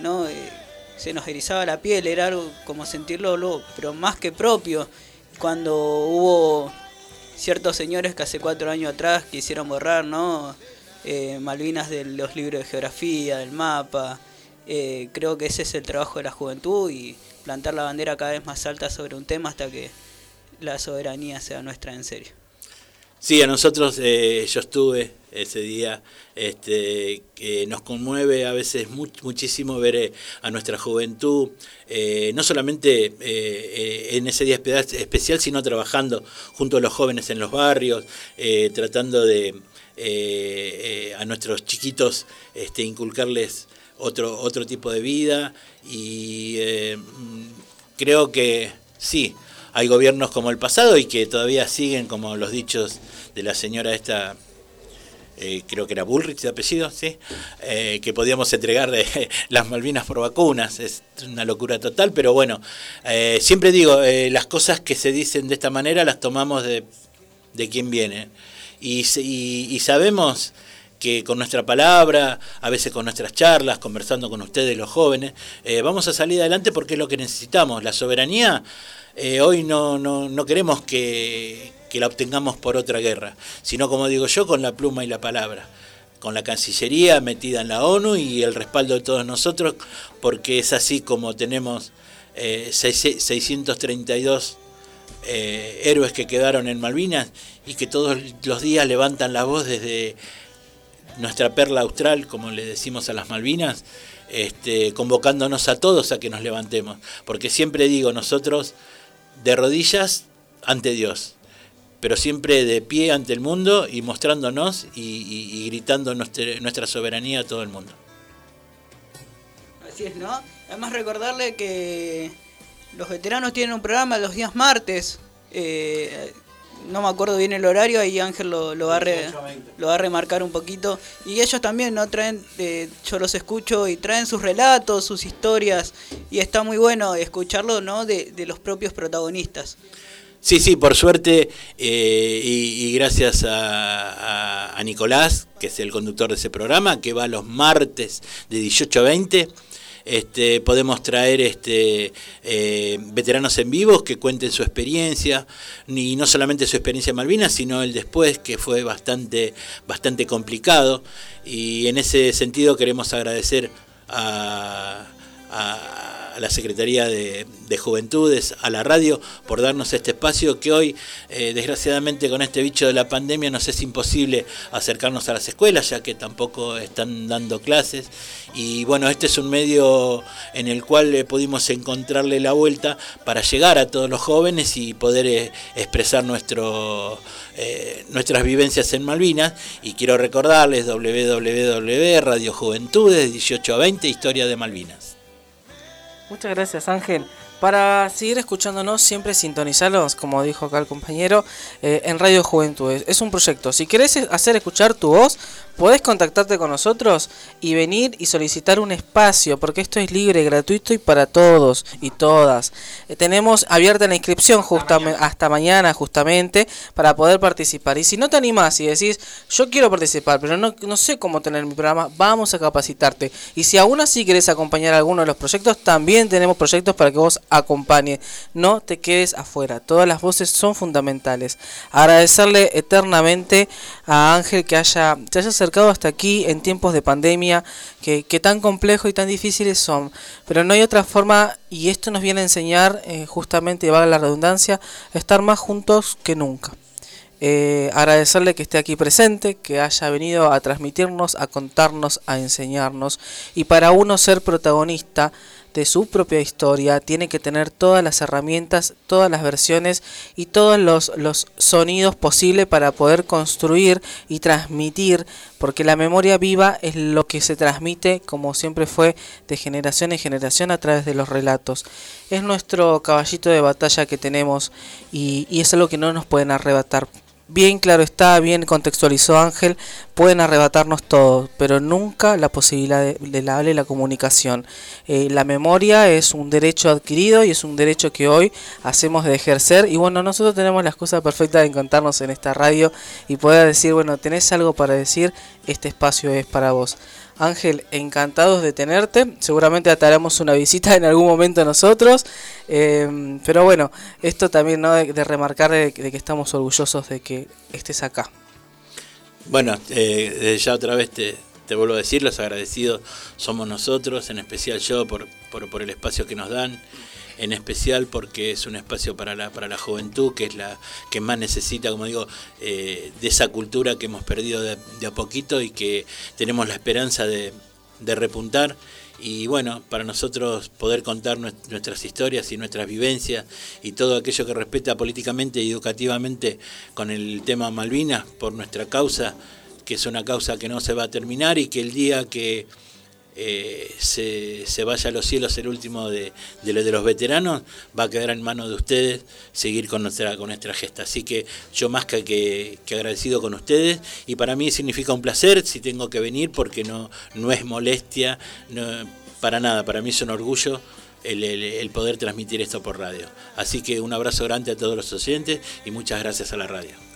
¿no? Eh, se nos erizaba la piel, era algo como sentirlo, lo- pero más que propio, cuando hubo ciertos señores que hace cuatro años atrás quisieron borrar, ¿no? Eh, Malvinas de los libros de geografía, del mapa. Eh, creo que ese es el trabajo de la juventud y plantar la bandera cada vez más alta sobre un tema hasta que la soberanía sea nuestra en serio. Sí, a nosotros eh, yo estuve ese día, este, que nos conmueve a veces mu- muchísimo ver eh, a nuestra juventud, eh, no solamente en ese día espe- especial, sino trabajando junto a los jóvenes en los barrios, tratando de a nuestros chiquitos este, inculcarles otro, otro tipo de vida y mm, creo que sí, hay gobiernos como el pasado y que todavía siguen como los dichos de la señora esta, eh, creo que era Bullrich de apellido, ¿sí? Eh, que podíamos entregar las Malvinas por vacunas, es una locura total, pero bueno, eh, siempre digo, eh, las cosas que se dicen de esta manera las tomamos de, de quien viene y, y- y sabemos que con nuestra palabra, a veces con nuestras charlas, conversando con ustedes los jóvenes, eh, vamos a salir adelante porque es lo que necesitamos. La soberanía eh, hoy no, no, no queremos que, que la obtengamos por otra guerra, sino como digo yo, con la pluma y la palabra con la Cancillería metida en la ONU y el respaldo de todos nosotros, porque es así como tenemos eh, seis- 632 eh, héroes que quedaron en Malvinas y que todos los días levantan la voz desde nuestra perla austral, como le decimos a las Malvinas, este, convocándonos a todos a que nos levantemos. Porque siempre digo, nosotros de rodillas ante Dios, pero siempre de pie ante el mundo y mostrándonos y, y- gritando nuestra, nuestra soberanía a todo el mundo. Así es, ¿no? Además recordarle que los veteranos tienen un programa los días martes. eh, no me acuerdo bien el horario, ahí Ángel lo, lo va, a re- lo va a remarcar un poquito. Y ellos también, ¿no? Traen, eh, yo los escucho y traen sus relatos, sus historias. Y está muy bueno escucharlo, ¿no? De, de los propios protagonistas. Sí, sí, por suerte eh, y, y gracias a, a- a Nicolás, que es el conductor de ese programa, que va los martes de 18 a 20, este, podemos traer este, eh, veteranos en vivos que cuenten su experiencia, y no solamente su experiencia en Malvinas, sino el después, que fue bastante, bastante complicado. Y en ese sentido queremos agradecer a, a- la Secretaría de, de Juventudes, a la radio, por darnos este espacio que hoy, eh, desgraciadamente, con este bicho de la pandemia nos es imposible acercarnos a las escuelas, ya que tampoco están dando clases. Y bueno, este es un medio en el cual eh, pudimos encontrarle la vuelta para llegar a todos los jóvenes y poder eh, expresar nuestro, eh, nuestras vivencias en Malvinas. Y quiero recordarles www Radio Juventudes 18 a 20, Historia de Malvinas. Muchas gracias Ángel. Para seguir escuchándonos, siempre sintonizarlos, como dijo acá el compañero, eh, en Radio Juventudes. Es un proyecto. Si querés hacer escuchar tu voz, podés contactarte con nosotros y venir y solicitar un espacio, porque esto es libre, gratuito y para todos y todas. Eh, tenemos abierta la inscripción justamente hasta mañana, justamente, para poder participar. Y si no te animás y decís, yo quiero participar, pero no, no sé cómo tener mi programa, vamos a capacitarte. Y si aún así querés acompañar a alguno de los proyectos, también tenemos proyectos para que vos acompañes. No te quedes afuera. Todas las voces son fundamentales. Agradecerle eternamente a Ángel que haya, te haya acercado hasta aquí en tiempos de pandemia, que, que tan complejos y tan difíciles son. Pero no hay otra forma, y esto nos viene a enseñar, eh, justamente, y valga la redundancia, estar más juntos que nunca. Eh, agradecerle que esté aquí presente, que haya venido a transmitirnos, a contarnos, a enseñarnos. Y para uno ser protagonista de su propia historia, tiene que tener todas las herramientas, todas las versiones y todos los, los sonidos posibles para poder construir y transmitir, porque la memoria viva es lo que se transmite, como siempre fue, de generación en generación a través de los relatos. Es nuestro caballito de batalla que tenemos y, y es algo que no nos pueden arrebatar bien claro está, bien contextualizó Ángel, pueden arrebatarnos todo, pero nunca la posibilidad de, la, de la comunicación. Eh, la memoria es un derecho adquirido y es un derecho que hoy hacemos de ejercer y bueno, nosotros tenemos la excusa perfecta de encontrarnos en esta radio y poder decir, bueno, tenés algo para decir, este espacio es para vos. Ángel, encantados de tenerte. Seguramente te haremos una visita en algún momento nosotros. Eh, pero bueno, esto también ¿no? de, remarcar de, que estamos orgullosos de que estés acá. Bueno, eh, ya otra vez te, vuelvo a decir, los agradecidos somos nosotros, en especial yo por el espacio que nos dan, en especial porque es un espacio para la, para la juventud, que es la que más necesita, como digo, eh, de esa cultura que hemos perdido de, a poquito y que tenemos la esperanza de, de repuntar. Y bueno, para nosotros poder contar nuestras historias y nuestras vivencias y todo aquello que respeta políticamente y educativamente con el tema Malvinas por nuestra causa, que es una causa que no se va a terminar y que el día que eh, se, se, vaya a los cielos el último de, de, de, los veteranos, va a quedar en manos de ustedes seguir con nuestra, con nuestra gesta. Así que yo más que, que, agradecido con ustedes y para mí significa un placer si tengo que venir porque no, no es molestia, no, para nada, para mí es un orgullo. El, el, el poder transmitir esto por radio. Así que un abrazo grande a todos los oyentes y muchas gracias a la radio.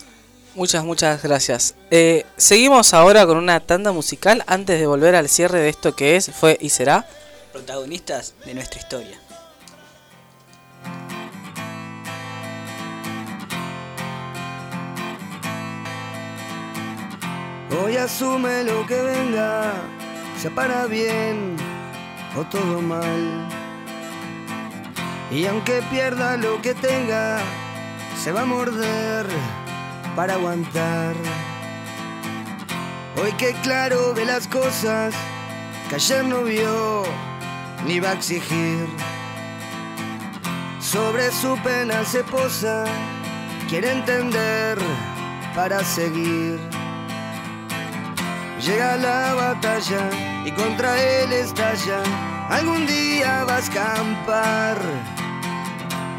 Muchas, muchas gracias. Eh, seguimos ahora con una tanda musical antes de volver al cierre de esto que es, fue y será. Protagonistas de nuestra historia. Hoy asume lo que venga, sea para bien o todo mal. Y aunque pierda lo que tenga, se va a morder para aguantar. Hoy que claro ve las cosas que ayer no vio ni va a exigir. Sobre su pena se posa, quiere entender para seguir. Llega la batalla y contra él estalla. Algún día va a escampar.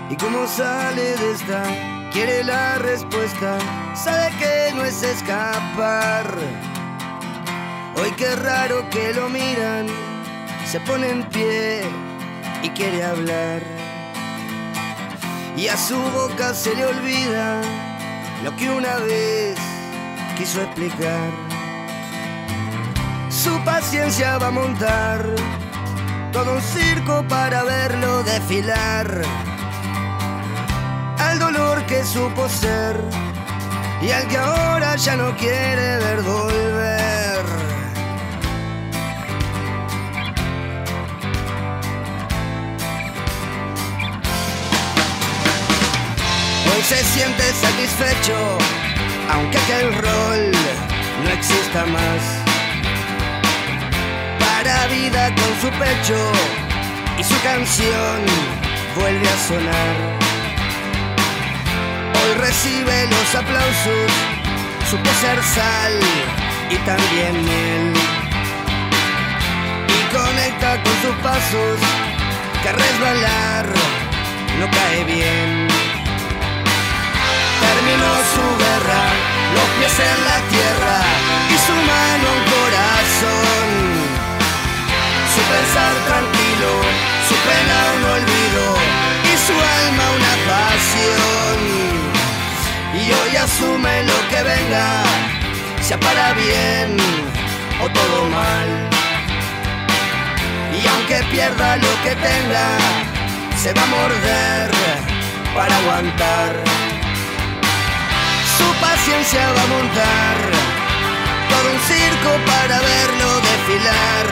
¿Y cómo sale de esta? Quiere la respuesta, sabe que no es escapar. Hoy qué raro que lo miran, se pone en pie y quiere hablar. Y a su boca se le olvida lo que una vez quiso explicar. Su paciencia va a montar todo un circo para verlo desfilar al dolor que supo ser y al que ahora ya no quiere ver volver. Hoy se siente satisfecho, aunque aquel rol no exista más. Para vida con su pecho y su canción vuelve a sonar hoy recibe los aplausos, supo ser sal y también miel. Y conecta con sus pasos, que resbalar no cae bien. Terminó su guerra, los pies en la tierra y su mano un corazón. Su pensar tranquilo, su pena un olvido y su alma una pasión y hoy asume lo que venga, sea para bien o todo mal. Y aunque pierda lo que tenga, se va a morder para aguantar. Su paciencia va a montar todo un circo para verlo desfilar.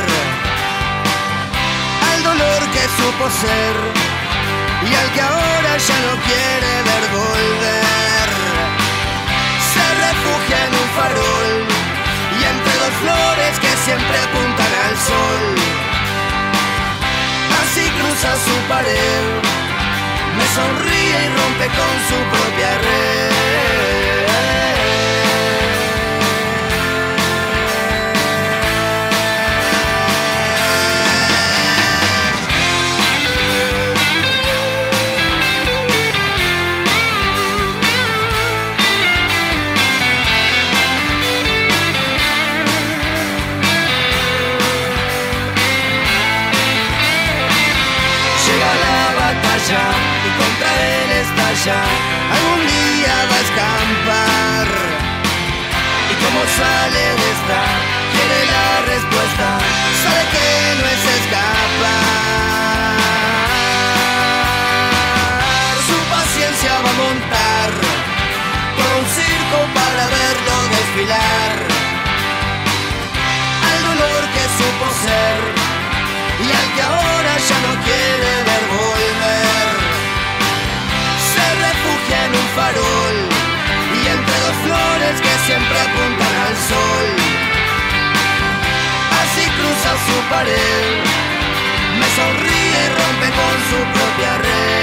Al dolor que supo ser y al que ahora ya no quiere ver volver refugia en un farol y entre dos flores que siempre apuntan al sol. Así cruza su pared, me sonríe y rompe con su propia red. Contra él estalla. Algún día va a escampar. Y como sale de esta, quiere la respuesta. Sabe que no es escapar. Su paciencia va a montar por un circo para verlo desfilar. Al dolor que supo ser y al que ahora ya no quiere me sonríe y rompe con su propia red.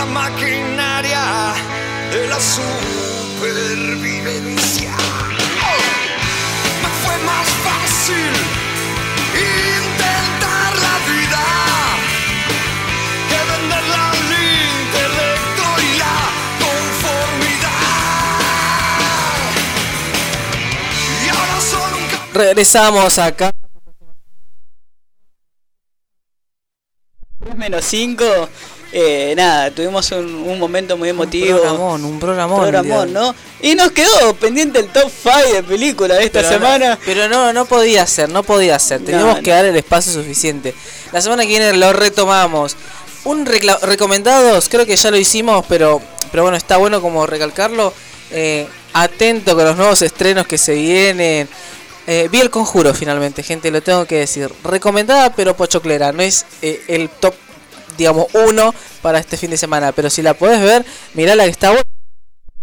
La maquinaria de la supervivencia. Me fue más fácil intentar la vida que venderla al intelecto y la conformidad. Y ahora solo un Regresamos acá. 3 menos 5. Eh, nada, tuvimos un, un momento muy emotivo. Un programón, un programón. Programón. ¿no? Y nos quedó pendiente el top 5 de películas de esta Pero semana. No, pero no, no podía ser, no podía ser. Teníamos No, que dar el espacio suficiente. La semana que viene lo retomamos. Un recomendados, creo que ya lo hicimos, pero, pero bueno, está bueno como recalcarlo. Eh, atento con los nuevos estrenos que se vienen. Eh, vi el conjuro finalmente, gente, lo tengo que decir. Recomendada, pero pochoclera. No es eh, el top, digamos, uno para este fin de semana. Pero si la podés ver, mirá la que está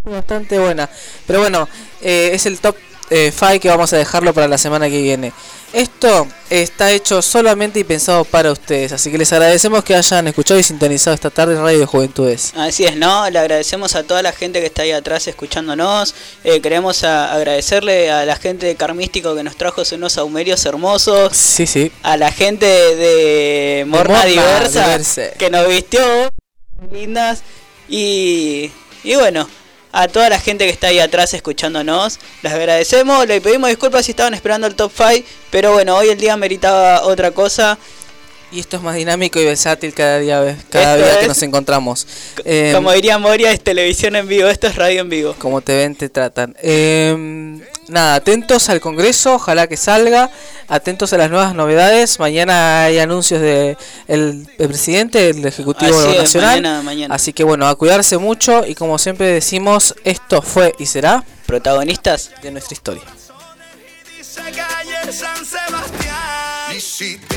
bastante buena. Pero bueno, eh, es el top 5 que vamos a dejarlo para la semana que viene. Esto está hecho solamente y pensado para ustedes, así que les agradecemos que hayan escuchado y sintonizado esta tarde en Radio de Juventudes. Así es, ¿no? Le agradecemos a toda la gente que está ahí atrás escuchándonos. Eh, queremos a- agradecerle a la gente de Carmístico que nos trajo unos saumerios hermosos. Sí, sí. A la gente de Morna Morna Diversa Diverse. que nos vistió lindas. Y, y bueno, a toda la gente que está ahí atrás escuchándonos, les agradecemos. Le pedimos disculpas si estaban esperando el top 5, pero bueno, hoy el día meritaba otra cosa. Y esto es más dinámico y versátil cada día, cada Esto día que nos encontramos. Eh, Como diría Moria, es televisión en vivo, esto es radio en vivo. como te ven, te tratan. Eh, nada, atentos al Congreso, ojalá que salga. Atentos a las nuevas novedades. Mañana hay anuncios de el, el presidente del Ejecutivo Así es, Nacional. mañana, mañana. Así que bueno, a cuidarse mucho y como siempre decimos, esto fue y será protagonistas de nuestra historia. Dice calle San Sebastián. Y si tengo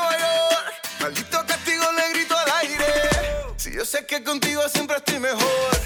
que contigo siempre estoy mejor.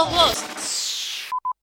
Subsecretaría de